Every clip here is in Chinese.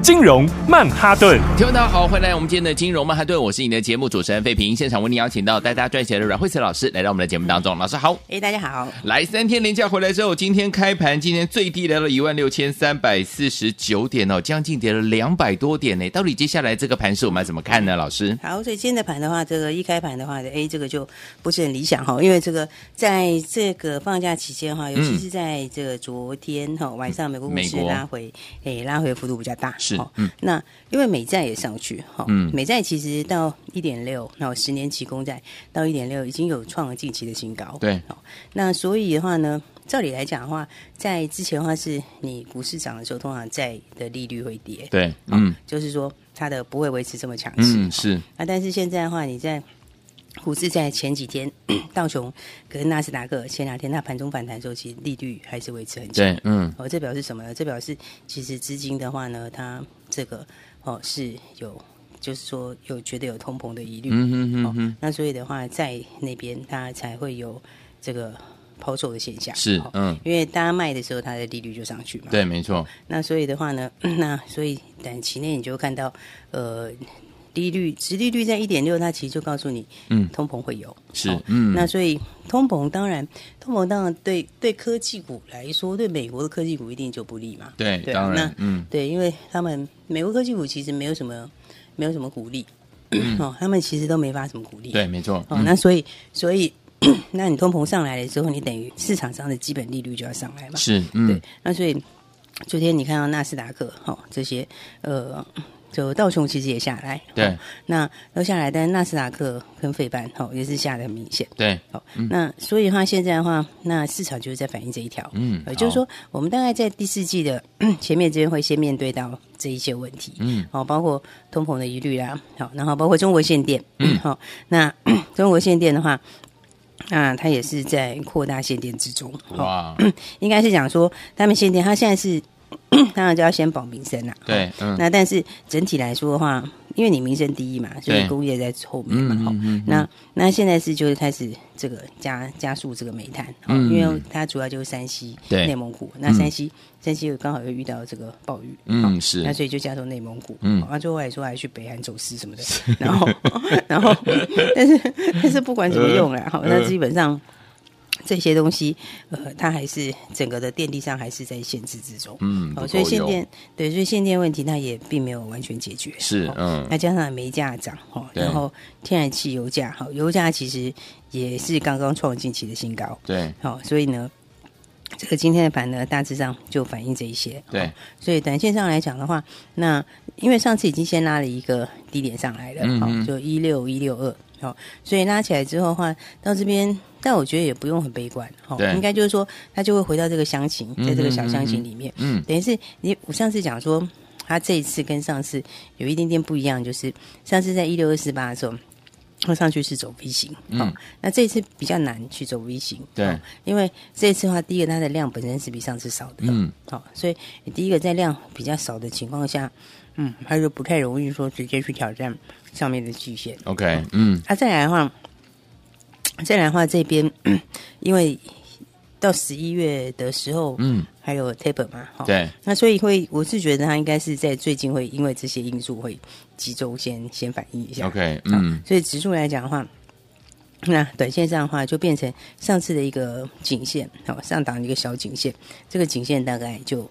金融曼哈顿，听众大家好，欢迎来我们今天的金融曼哈顿，我是你的节目主持人费平，现场为你邀请到带大家赚钱的阮慧慈老师来到我们的节目当中，老师好，哎，大家好，来三天连假回来之后，今天开盘，今天最低来到一万六千三百四十九点哦，将近跌了两百多点呢，到底接下来这个盘是我们要怎么看呢？老师，好，所以今天的盘的话，这个一开盘的话，哎，这个就不是很理想哈，因为这个在这个放假期间哈，尤其是在这个昨天哈晚上，美国股市拉回，哎，拉回幅度比较大，是，嗯，那。因为美债也上去哈，嗯，美债其实到一点六，然后十年期公债到一点六，已经有创了近期的新高，对，那所以的话呢，照理来讲的话，在之前的话是你股市涨的时候，通常债的利率会跌，对，嗯，就是说它的不会维持这么强势，嗯，是。啊，但是现在的话，你在股市在前几天 道琼跟纳斯达克前两天它盘中反弹的时候，其实利率还是维持很强，对，嗯，哦，这表示什么呢？这表示其实资金的话呢，它这个。哦，是有，就是说有觉得有通膨的疑虑，嗯嗯嗯哼，那所以的话，在那边它才会有这个抛售的现象，是，嗯，因为大家卖的时候，它的利率就上去嘛，对，没错。那所以的话呢，那所以短期内你就看到，呃。利率，殖利率在一点六，它其实就告诉你，嗯，通膨会有，是，嗯，那所以通膨当然，通膨当然对对科技股来说，对美国的科技股一定就不利嘛，对，对，当然，嗯，对，因为他们美国科技股其实没有什么没有什么鼓励，哦，他们其实都没发什么鼓励，对，没错，哦，那所以所以，那你通膨上来了之后，你等于市场上的基本利率就要上来嘛，是，嗯，对，那所以昨天你看到纳斯达克，哈，这些，呃。就道琼其实也下来，对，哦、那都下来，但是纳斯达克跟费半哦也是下得很明显，对，好、哦，嗯、那所以的话现在的话，那市场就是在反映这一条，嗯，也就是说，我们大概在第四季的 前面这边会先面对到这一些问题，嗯，哦，包括通膨的疑虑啦，好，然后包括中国限电，嗯，好、哦，那 中国限电的话，那它也是在扩大限电之中，哇，应该是讲说他们限电，它现在是。当然就要先保民生啦。对，嗯，那但是整体来说的话，因为你民生第一嘛，所以工业在后面嘛，哈。那那现在是就是开始这个加加速这个煤炭，嗯，因为它主要就是山西、内蒙古。那山西山西又刚好又遇到这个暴雨，嗯，是。那所以就加速内蒙古，嗯，啊，最后来说还去北韩走私什么的，然后然后，但是但是不管怎么用了，好，那基本上。这些东西，呃，它还是整个的电力上还是在限制之中，嗯，哦，所以限电，对，所以限电问题它也并没有完全解决，是，嗯，那加上煤价涨，哦，然后天然气、油价，好，油价其实也是刚刚创近期的新高，对，好，所以呢，这个今天的盘呢，大致上就反映这一些，对，所以短线上来讲的话，那因为上次已经先拉了一个低点上来了，好，就一六一六二，好，所以拉起来之后的话，到这边。但我觉得也不用很悲观，哈，应该就是说，它就会回到这个箱型，在这个小箱型里面，嗯，等于是你我上次讲说，它这一次跟上次有一点点不一样，就是上次在一六二四八的时候，它上去是走 V 型，嗯，那这一次比较难去走 V 型，对，因为这一次的话，第一个它的量本身是比上次少的，嗯，好，所以你第一个在量比较少的情况下，嗯，它就不太容易说直接去挑战上面的极限，OK，嗯，它再来的话。再来的话，这边因为到十一月的时候，嗯，还有 Table 嘛，哈，对，那所以会，我是觉得它应该是在最近会因为这些因素会集中先先反应一下，OK，嗯，所以指数来讲的话，那短线上的话就变成上次的一个颈线，好，上档的一个小颈线，这个颈线大概就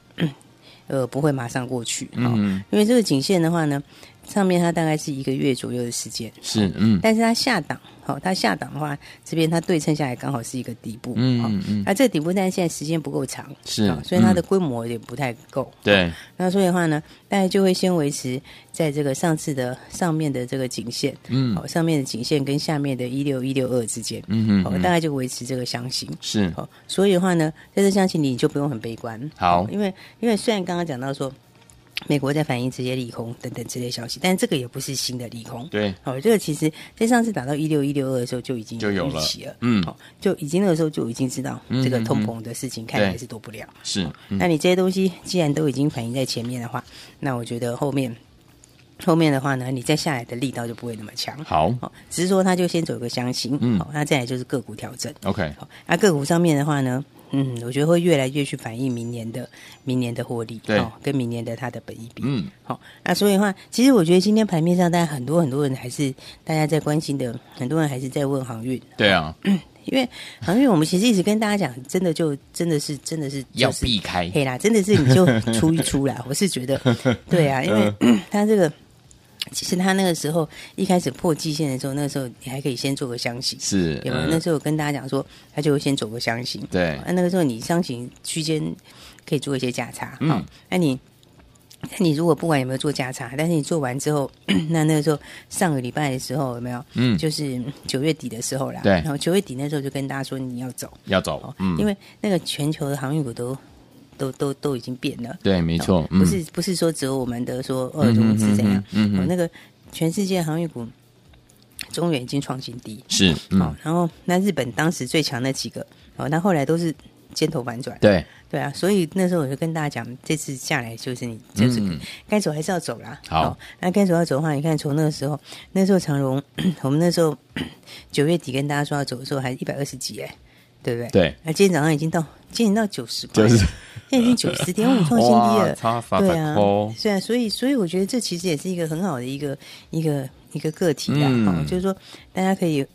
呃不会马上过去，嗯，因为这个颈线的话呢，上面它大概是一个月左右的时间，是，嗯，但是它下档。好，它下档的话，这边它对称下来刚好是一个底部，嗯嗯嗯，那这个底部，但是现在时间不够长，是，所以它的规模也不太够，对，那所以的话呢，大概就会先维持在这个上次的上面的这个颈线，嗯，好，上面的颈线跟下面的一六一六二之间，嗯嗯，好，大概就维持这个箱型，是，好，所以的话呢，在这箱型里你就不用很悲观，好，因为因为虽然刚刚讲到说。美国在反映直接利空等等之类消息，但这个也不是新的利空。对，哦，这个其实在上次打到一六一六二的时候就已经有预期了，嗯，哦，就已经那个时候就已经知道这个通膨的事情看来是躲不了。是，嗯、那你这些东西既然都已经反映在前面的话，那我觉得后面后面的话呢，你再下来的力道就不会那么强。好，哦，只是说它就先走个箱型，嗯，好，那再来就是个股调整。OK，好，那个股上面的话呢？嗯，我觉得会越来越去反映明年的明年的获利，对、哦，跟明年的它的本益比。嗯，好、哦，那所以的话，其实我觉得今天盘面上，大家很多很多人还是大家在关心的，很多人还是在问航运。对啊，嗯、因为航运，我们其实一直跟大家讲，真的就真的是真的是、就是、要避开，嘿啦，真的是你就 出一出啦。我是觉得，对啊，因为 它这个。其实他那个时候一开始破季线的时候，那个时候你还可以先做个箱型，是，有没有？那时候我跟大家讲说，他就会先走个箱型，对。那那个时候你箱型区间可以做一些价差，嗯。那你那你如果不管有没有做价差，但是你做完之后，那那个时候上个礼拜的时候有没有？嗯，就是九月底的时候啦，对。然后九月底那时候就跟大家说你要走，要走，嗯，因为那个全球的航运股都。都都都已经变了，对，没错，不是不是说只有我们的说二中是怎样，嗯，那个全世界航运股，中原已经创新低，是，嗯，然后那日本当时最强那几个，哦，那后来都是尖头反转，对，对啊，所以那时候我就跟大家讲，这次下来就是你就是该走还是要走啦，好，那该走要走的话，你看从那个时候，那时候长荣，我们那时候 九月底跟大家说要走的时候，还一百二十几哎，对不对？对，那今天早上已经到，今天到九十块。现在已经九十点五创新低了，对啊，对啊，所以所以我觉得这其实也是一个很好的一个一个一个个体啊，嗯、就是说大家可以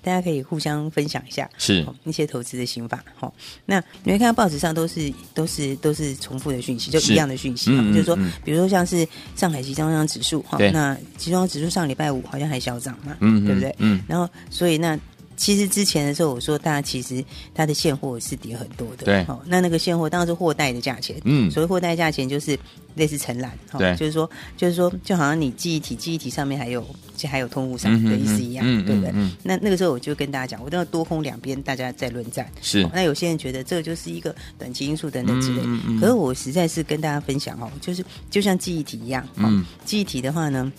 大家可以互相分享一下，是一些投资的心法。好，那你会看到报纸上都是都是都是重复的讯息，就一样的讯息，嗯、就是说，比如说像是上海集装箱指数，哈，那集装箱指数上礼拜五好像还小涨嘛，嗯，对不对？嗯，然后所以那。其实之前的时候，我说大家其实它的现货是跌很多的。对，哦，那那个现货当然是货代的价钱。嗯，所谓货代价钱就是类似承揽。对，就是说，就是说，就好像你记忆体，记忆体上面还有还有通路上的意思一样，嗯、对不对？嗯，嗯，那那个时候我就跟大家讲，我都要多空两边大家在论战。是、哦，那有些人觉得这个就是一个短期因素等等之类。可是我实在是跟大家分享哦，就是就像记忆体一样。嗯，记忆体的话呢。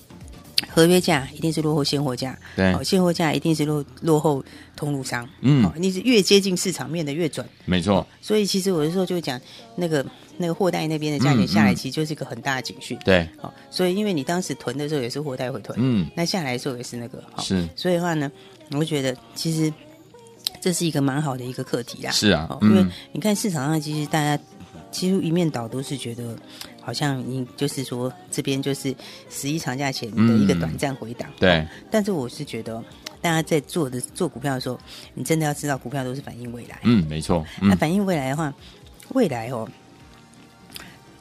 合约价一定是落后现货价，对，现货价一定是落落后通路商，嗯，你是越接近市场面的越准，没错。所以其实我有时候就讲那个那个货代那边的价钱下来，其实就是一个很大的警讯，对。好，所以因为你当时囤的时候也是货代会囤，嗯，那下来的时候也是那个，是。所以的话呢，我觉得其实这是一个蛮好的一个课题啦，是啊，因为你看市场上其实大家几乎一面倒都是觉得。好像你就是说这边就是十一长假前的一个短暂回档，嗯，对。但是我是觉得，大家在做的做股票的时候，你真的要知道，股票都是反映未来。嗯，没错。嗯，那反映未来的话，未来哦，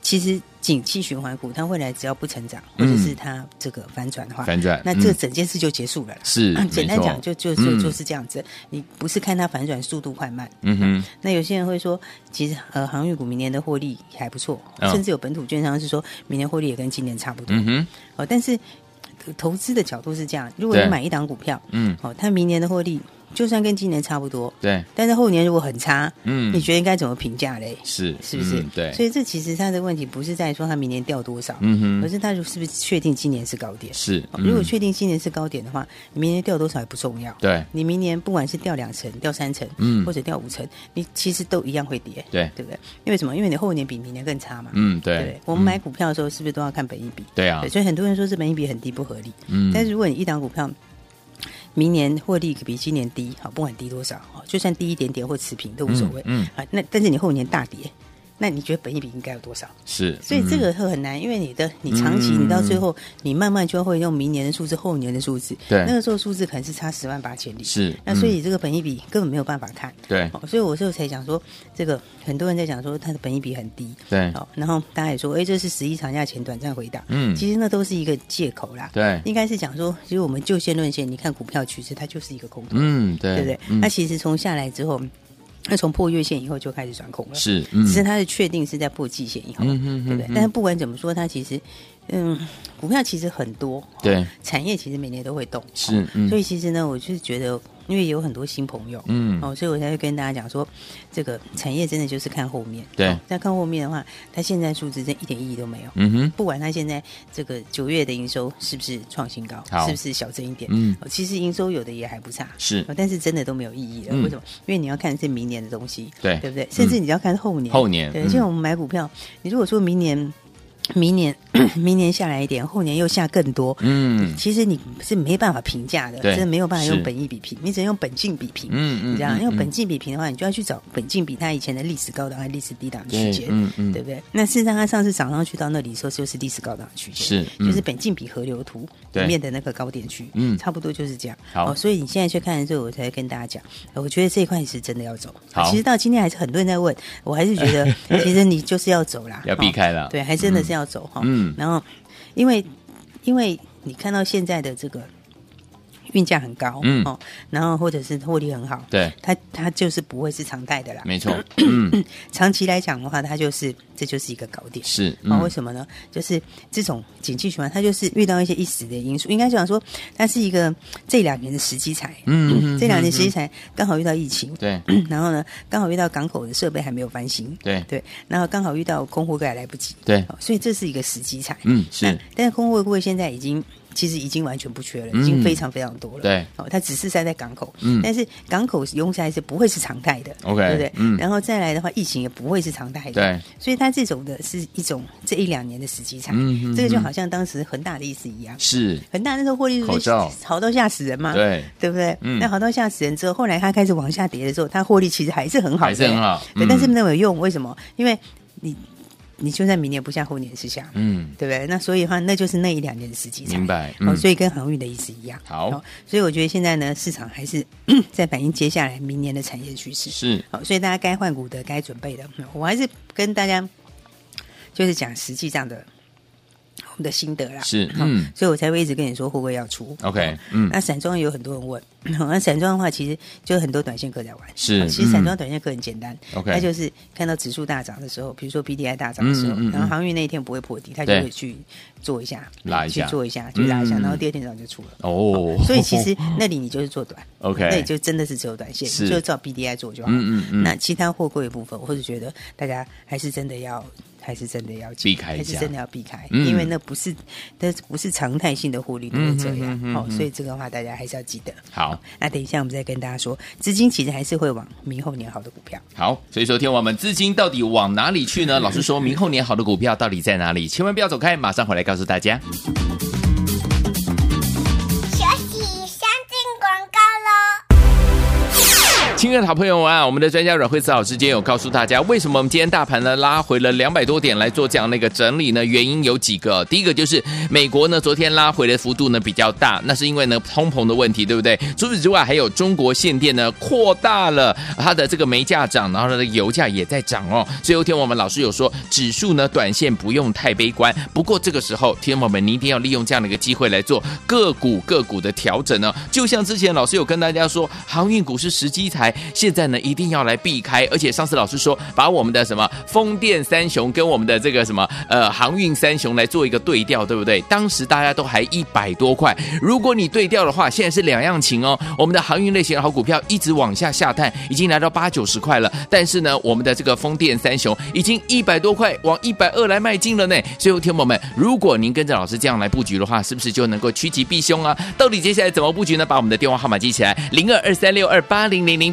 其实。景气循环股，它未来只要不成长，或者是它这个反转的话，反转，那这整件事就结束了。是，简单讲，就就就就是这样子。你不是看它反转速度快慢。嗯哼。那有些人会说，其实呃，航运股明年的获利还不错，甚至有本土券商是说明年获利也跟今年差不多。嗯哼。哦，但是投资的角度是这样，如果你买一档股票，嗯，哦，它明年的获利。就算跟今年差不多，对，但是后年如果很差，嗯，你觉得应该怎么评价嘞？是，是不是？嗯、对，所以这其实它的问题不是在说它明年掉多少，嗯哼，而是它是不是确定今年是高点？是，嗯、如果确定今年是高点的话，你明年掉多少也不重要。对，你明年不管是掉两成、掉三成，嗯，或者掉五成，你其实都一样会跌，对，对不对？因为什么？因为你后年比明年更差嘛。嗯，对。对，我们买股票的时候是不是都要看本一比？对啊。对，所以很多人说这本一比很低不合理。嗯，但是如果你一档股票。明年获利比今年低，好，不管低多少，就算低一点点或持平都无所谓。嗯，啊、嗯，那但是你后年大跌。那你觉得本益比应该有多少？是，所以这个会很难，因为你的你长期，你到最后，你慢慢就会用明年的数字、后年的数字。对，那个时候数字可能是差十万八千里。是，那所以这个本益比根本没有办法看。对，所以我就才讲说，这个很多人在讲说它的本益比很低。对，好，然后大家也说，哎，这是十一长假前短暂回档。嗯，其实那都是一个借口啦。对，应该是讲说，其实我们就线论线，你看股票趋势，它就是一个空头。嗯，对，对不对？那其实从下来之后。那从破月线以后就开始转空了，是，嗯、只是它的确定是在破季线以后，对不对？但是不管怎么说，它其实嗯，股票其实很多，对，产业其实每年都会动，是，嗯、所以其实呢，我就是觉得。因为有很多新朋友，嗯，哦，所以我才会跟大家讲说，这个产业真的就是看后面。对，在看后面的话，它现在数字真一点意义都没有。嗯哼，不管它现在这个九月的营收是不是创新高，是不是小增一点，嗯，其实营收有的也还不差，是，但是真的都没有意义了。嗯、为什么？因为你要看是明年的东西，对，对不对？甚至你要看后年，后年，对，像我们买股票，你如果说明年。明年，明年下来一点，后年又下更多。嗯，其实你是没办法评价的，真的没有办法用本益比评，你只能用本净比评。嗯嗯，这样用本净比评的话，你就要去找本净比它以前的历史高档和历史低档区间，嗯嗯，对不对？那事实上，它上次涨上去到那里时候，就是历史高档区间，是，就是本净比河流图里面的那个高点区，嗯，差不多就是这样。好，所以你现在去看的时候，我才跟大家讲，我觉得这一块是真的要走。好，其实到今天还是很多人在问，我还是觉得，其实你就是要走啦，要避开了，对，还真的是要走哈。嗯。然后，因为，因为你看到现在的这个。运价很高，嗯。哦，然后或者是获利很好，对，它它就是不会是常态的啦，没错，嗯，长期来讲的话，它就是这就是一个高点，是，啊，为什么呢？就是这种景气循环，它就是遇到一些一时的因素，应该讲说，它是一个这两年的时机财，嗯，这两年时机财刚好遇到疫情，对，然后呢，刚好遇到港口的设备还没有翻新，对。对，然后刚好遇到空货柜还来不及，对，所以这是一个时机财，嗯，是，但是空货柜现在已经。其实已经完全不缺了，已经非常非常多了。对，哦，它只是塞在港口，嗯，但是港口拥塞是不会是常态的，OK，对不对？嗯，然后再来的话，疫情也不会是常态的，对，所以它这种的是一种这一两年的时机差，嗯，这个就好像当时恒大的意思一样，是。恒大那时候获利口罩。好到吓死人嘛，对，对不对？嗯，那好到吓死人之后，后来它开始往下跌的时候，它获利其实还是很好，还是很好，对，但是没有用，为什么？因为你。你就算明年不下，后年是下，嗯，对不对？那所以的话，那就是那一两年的时机。明白。嗯、哦，所以跟航运的意思一样。好、哦，所以我觉得现在呢，市场还是 在反映接下来明年的产业趋势。是。好、哦，所以大家该换股的、该准备的，我还是跟大家就是讲实际上的。我们的心得啦，是，嗯，所以我才会一直跟你说会不会要出，OK，嗯，那散装有很多人问，那散装的话，其实就很多短线客在玩，是，其实散装短线客很简单，OK，他就是看到指数大涨的时候，比如说 BDI 大涨的时候，然后航运那一天不会破底，他就会去做一下，拉一下，去做一下，去拉一下，然后第二天早上就出了，哦，所以其实 那里你就是做短，OK，那里就真的是只有短线，就照 BDI 做就好，嗯嗯嗯，那其他货柜的部分，我是觉得大家还是真的要。还是真的要避开，还是真的要避开，嗯、因为那不是，那不是常态性的获利都是这样，好嗯嗯、哦，所以这个话大家还是要记得。好，那等一下我们再跟大家说，资金其实还是会往明后年好的股票。好，所以说天王们资金到底往哪里去呢？老师说明后年好的股票到底在哪里？千万不要走开，马上回来告诉大家。亲爱的好朋友们啊，我们的专家阮慧慈老师今天有告诉大家，为什么我们今天大盘呢拉回了两百多点来做这样的一个整理呢？原因有几个，第一个就是美国呢昨天拉回的幅度呢比较大，那是因为呢通膨的问题，对不对？除此之外，还有中国限电呢扩大了它的这个煤价涨，然后它的油价也在涨哦。所以有天我们老师有说，指数呢短线不用太悲观，不过这个时候，天友们你一定要利用这样的一个机会来做个股个股的调整呢。就像之前老师有跟大家说，航运股是时机才。现在呢，一定要来避开，而且上次老师说，把我们的什么风电三雄跟我们的这个什么呃航运三雄来做一个对调，对不对？当时大家都还一百多块，如果你对调的话，现在是两样情哦。我们的航运类型的好股票一直往下下探，已经来到八九十块了，但是呢，我们的这个风电三雄已经一百多块往一百二来迈进了呢。所以，天友们，如果您跟着老师这样来布局的话，是不是就能够趋吉避凶啊？到底接下来怎么布局呢？把我们的电话号码记起来，零二二三六二八零零零，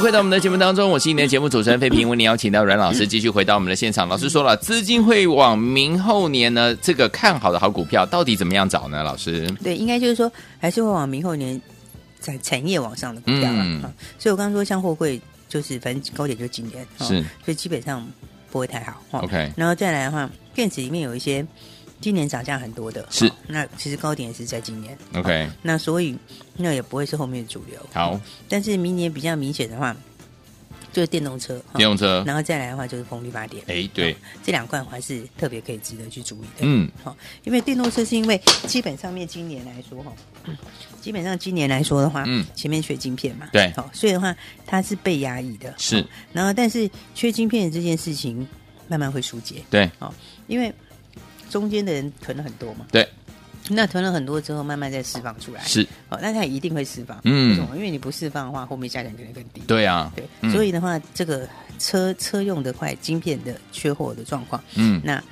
回到我们的节目当中，我是今天的节目主持人费平，为您邀请到阮老师继续回到我们的现场。老师说了，资金会往明后年呢，这个看好的好股票到底怎么样找呢？老师，对，应该就是说还是会往明后年在产业往上的股票了、嗯、所以我刚刚说像货柜，就是反正高点就今年，是，所以基本上不会太好。OK，然后再来的话，电子里面有一些。今年涨价很多的，是、哦、那其实高点也是在今年，OK，、哦、那所以那也不会是后面的主流。好，但是明年比较明显的话，就是电动车，电动车，然后再来的话就是风力发电。哎，对，哦、这两块还是特别可以值得去注意的。嗯，好、哦，因为电动车是因为基本上面今年来说哈、哦，基本上今年来说的话，嗯，前面缺晶片嘛，对，好、哦，所以的话它是被压抑的，是、哦，然后但是缺晶片的这件事情慢慢会疏解，对，好、哦，因为。中间的人囤了很多嘛。对。那囤了很多之后，慢慢再释放出来。是。哦，那它一定会释放。嗯。为什么？因为你不释放的话，后面价钱可能更低。对啊。对。嗯、所以的话，这个车车用的块晶片的缺货的状况，嗯，那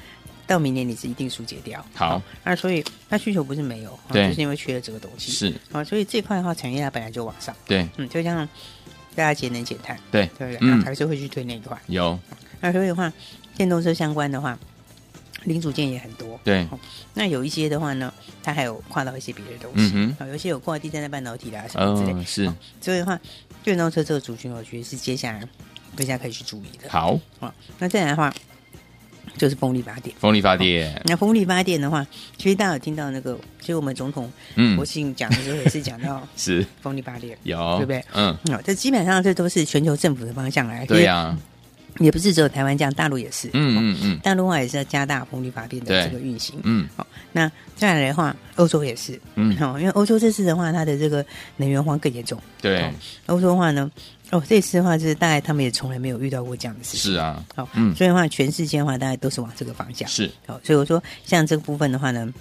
到明年你是一定疏解掉。好。那所以它需求不是没有，对，就是因为缺了这个东西。是。啊，所以这块的话，产业它本来就往上。对。嗯，就像大家节能减碳。对。对不对？嗯。还是会去推那一块。有。那所以的话，电动车相关的话。零组件也很多，对、哦。那有一些的话呢，它还有跨到一些别的东西，嗯哼，有一些有跨第三代半导体啦什么之类。哦、是、哦。所以的话，电动车这个族群，我觉得是接下来大家可以去注意的。好。哦，那再来的话，就是风力发电。风力发电。哦、那风力发电的话，其实大家有听到那个，其实我们总统嗯，国庆讲的时候也是讲到 是风力发电，有对不对？嗯。哦，这基本上这都是全球政府的方向来。对呀、啊。也不是只有台湾这样，大陆也是。嗯嗯嗯，大陆的话也是要加大风力发电的这个运行。嗯，好，那再来的话，欧洲也是。嗯，好，因为欧洲这次的话，它的这个能源荒更严重。对，欧洲的话呢，哦，这次的话就是大概他们也从来没有遇到过这样的事情。是啊，好，嗯，所以的话，全世界的话，大概都是往这个方向。是，好，所以我说，像这个部分的话呢。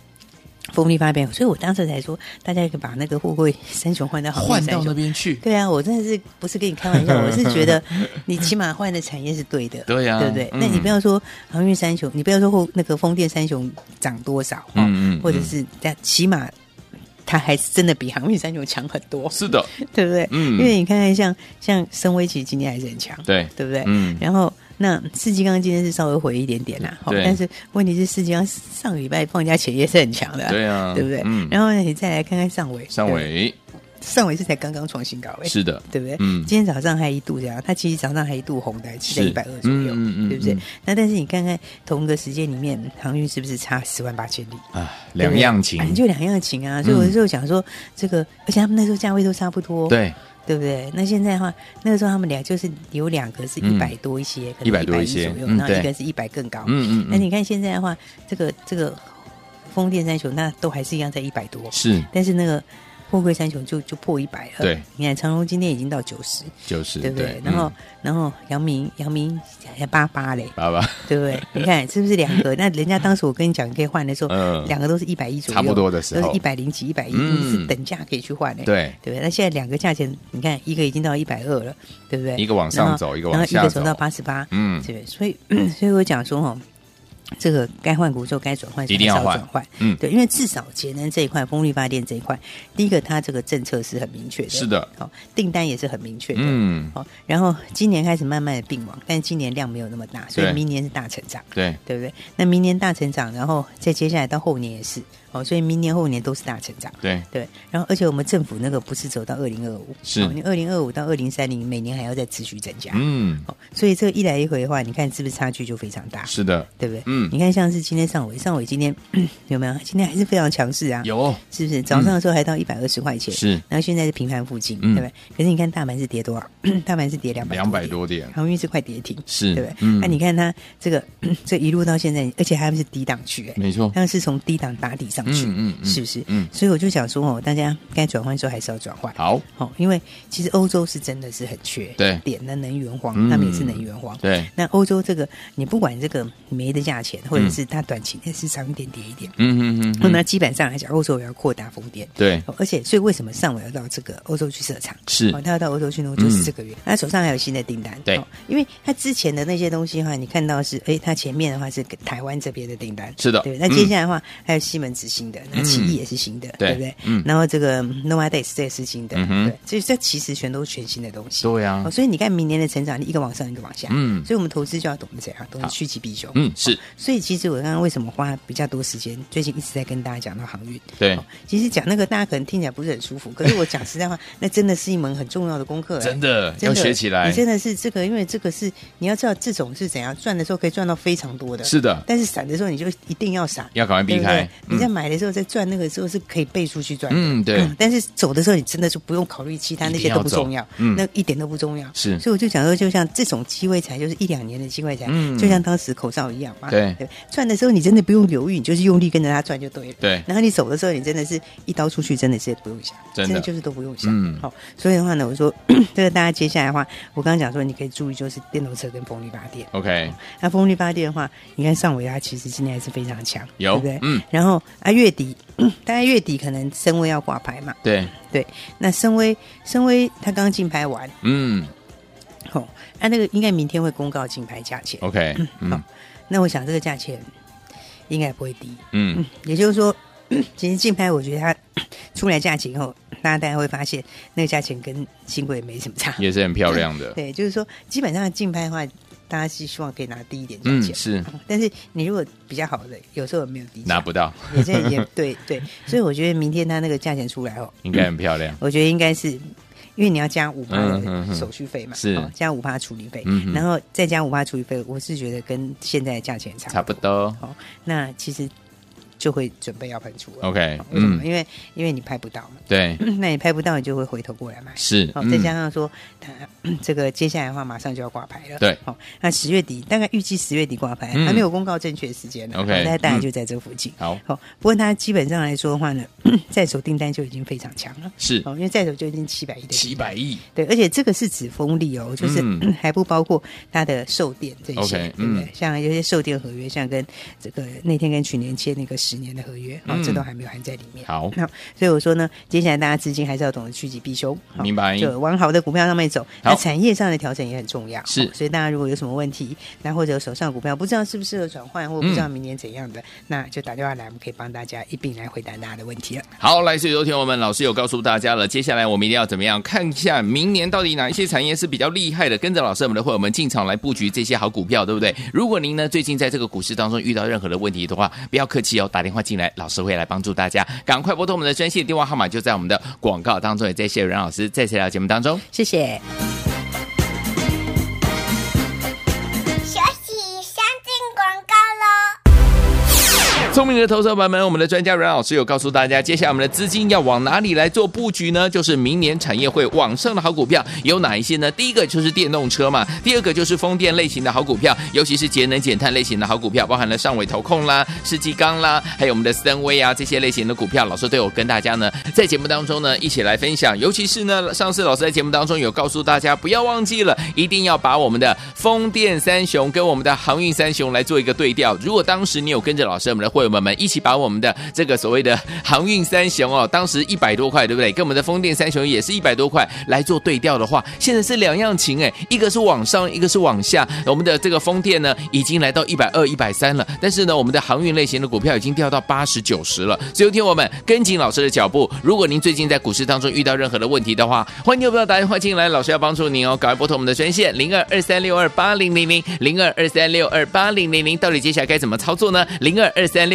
风力发电，所以我当时才说，大家可以把那个货柜三雄换到换到那边去。对啊，我真的是不是跟你开玩笑，我是觉得你起码换的产业是对的。对呀、啊，对不对？嗯、那你不要说航运三雄，你不要说货那个风电三雄涨多少，嗯嗯，或者是但起码它还是真的比航运三雄强很多。是的，对不对？嗯，因为你看看像像深威，其实今天还是很强，对对不对？嗯，然后。那四季刚今天是稍微回一点点啦，好。但是问题是四季刚上个礼拜放假前也是很强的，对啊，对不对？嗯。然后呢，你再来看看上尾，上纬，上尾是才刚刚创新高诶，是的，对不对？嗯。今天早上还一度这样，它其实早上还一度红的，是在一百二左右，嗯嗯，对不对？那但是你看看同一个时间里面，航运是不是差十万八千里啊？两样情，就两样情啊！所以我就想说，这个而且他们那时候价位都差不多，对。对不对？那现在的话，那个时候他们俩就是有两个是一百多一些，一百多一些左右，然后一个是一百更高。嗯嗯。那你看现在的话，这个这个风电三雄那都还是一样在一百多。是。但是那个货柜三雄就就破一百了。对。你看长隆今天已经到九十。九十。对不对？然后然后阳明阳明还八八嘞。八八。对不对？你看是不是两个？那人家当时我跟你讲可以换的时候，两个都是一百一左右，差不多的时候，都是一百零几、一百一，你是等价可以去换的。对。对不对？那现在两个价钱，你看一个已经到一百二了，对不对？一个往上走，一个往下走，然后一个走到八十八。嗯，对。所以 所以我讲说哦。这个该换股之后该转换，一定要换。嗯，对，因为至少节能这一块，风力发电这一块，第一个它这个政策是很明确的，是的，好，订单也是很明确的，嗯，好，然后今年开始慢慢的并网，但今年量没有那么大，所以明年是大成长，对，对不对？那明年大成长，然后再接下来到后年也是，哦，所以明年后年都是大成长，对。对，然后而且我们政府那个不是走到二零二五，是，你二零二五到二零三零每年还要再持续增加，嗯，哦，所以这个一来一回的话，你看是不是差距就非常大？是的，对不对？嗯，你看像是今天上尾，上尾今天 有没有？今天还是非常强势啊，有，是不是？早上的时候还到一百二十块钱，是，然后现在是平盘附近，对不对？可是你看大盘是跌多少？大盘是跌两百两百多点，航运是快跌停，是，对不对？那你看它这个 这一路到现在，而且还是低档区，哎，没错，它是从低档打底上去，嗯，是不是？嗯，所以我就想说哦，大家该转换的时候还是要转换，好，好，因为其实欧洲是真的是很缺，对，点的能源荒，他们也是能源荒，对。那欧洲这个，你不管这个煤的价钱，或者是它短期内市场一点跌一点，嗯嗯嗯，那基本上来讲，欧洲也要扩大风电，对。而且，所以为什么上午要到这个欧洲去设厂？是，哦他要到欧洲去弄，就是这个月，他手上还有新的订单，对。因为他之前的那些东西的话，你看到是，哎，他前面的话是台湾这边的订单，是的，对。那接下来的话，还有西门子新的，那奇异也是新的，对不对？嗯。然后这个 Novadays 这也是新的，对。所以这其实全都是全新的东西，对呀。所以你看明年的成长力，一个往上，一个往下，嗯。所以我们投资就要懂得怎样，懂得趋吉避凶，嗯，是。所以其实我刚刚为什么花比较多时间，最近一直在跟大家讲到航运，对。其实讲那个大家可能听起来不是很舒服，可是我讲实在话，那真的是一门很重要的功课，真的要学起来。你真的是这个，因为这个是你要知道这种是怎样赚的时候可以赚到非常多的，是的。但是闪的时候你就一定要闪，要赶快避开。你在买的时候在赚那个时候是可以背出去赚的，嗯，对、嗯。但是走的时候你真的就不用考虑其他那些都不重要，嗯，那一点都不重要。是，所以我就讲说，就像这种机会财，就是一两年的机会财，嗯，就像当时口罩一样嘛，对对。赚的时候你真的不用犹豫，你就是用力跟着它赚就对了，对。然后你走的时候，你真的是一刀出去，真的是不用想，真的，就是都不用想，嗯。好，所以的话呢，我说 这个大家接下来的话，我刚刚讲说你可以注意，就是电动车跟风力发电，OK。那风力发电的话，你看上尾它其实今天还是非常强，有对不对？嗯。然后啊，月底 大概月底可能深威要挂牌嘛，对对。那深威深威它刚竞拍完，嗯。好、哦，那、啊、那个应该明天会公告竞拍价钱，OK。嗯。好，那我想这个价钱应该不会低，嗯。嗯也就是说，其实竞拍我觉得它出来价钱以后，大家大家会发现那个价钱跟新贵没什么差，也是很漂亮的。对，就是说基本上竞拍的话。大家是希望可以拿低一点价钱，嗯，是。但是你如果比较好的，有时候没有低，拿不到，也这也对对。所以我觉得明天他那个价钱出来哦，应该很漂亮。我觉得应该是，因为你要加五趴的手续费嘛，是加五趴处理费，然后再加五趴处理费，我是觉得跟现在的价钱差差不多。好，那其实。就会准备要喷出了，OK，为什么？因为因为你拍不到嘛，对，那你拍不到，你就会回头过来买，是，哦，再加上说它 这个接下来的话，马上就要挂牌了，对，好，那十月底大概预计十月底挂牌，还没有公告正确时间呢，OK，那大概就在这附近，好，好，不过它基本上来说的话呢，在手订单就已经非常强了，是，哦，因为在手就已经七百亿的，七百亿，对，而且这个是指风力哦，就是 还不包括它的售电这些，对不对？像有些售电合约，像跟这个那天跟去年签那个十年的合约。啊，这都还没有含在里面。好，那所以我说呢，接下来大家资金还是要懂得趋吉避凶，明白？就往好的股票上面走。那产业上的调整也很重要。是，所以大家如果有什么问题，那或者手上股票不知道适不适合转换，或不知道明年怎样的，那就打电话来，我们可以帮大家一并来回答大家的问题了。好，来，所以昨天我们老师有告诉大家了，接下来我们一定要怎么样看一下明年到底哪一些产业是比较厉害的，跟着老师我们的会我们进场来布局这些好股票，对不对？如果您呢最近在这个股市当中遇到任何的问题的话，不要客气哦，打电话进来，老师会来帮助大家。赶快拨通我们的专线电话号码，就在我们的广告当中。也谢谢阮老师再次来到节目当中，谢谢。聪明的投资者朋友们，我们的专家阮老师有告诉大家，接下来我们的资金要往哪里来做布局呢？就是明年产业会往上的好股票有哪一些呢？第一个就是电动车嘛，第二个就是风电类型的好股票，尤其是节能减碳类型的好股票，包含了上尾投控啦、世纪钢啦，还有我们的森威啊这些类型的股票，老师都有跟大家呢在节目当中呢一起来分享。尤其是呢，上次老师在节目当中有告诉大家，不要忘记了，一定要把我们的风电三雄跟我们的航运三雄来做一个对调。如果当时你有跟着老师我们的会。友们一起把我们的这个所谓的航运三雄哦，当时一百多块，对不对？跟我们的风电三雄也是一百多块来做对调的话，现在是两样情哎，一个是往上，一个是往下。我们的这个风电呢，已经来到一百二、一百三了，但是呢，我们的航运类型的股票已经掉到八十九十了。所以，听我们跟紧老师的脚步。如果您最近在股市当中遇到任何的问题的话，欢迎有没有打电话进来，老师要帮助您哦。赶快拨通我们的专线零二二三六二八零零零零二二三六二八零零零，到底接下来该怎么操作呢？零二二三六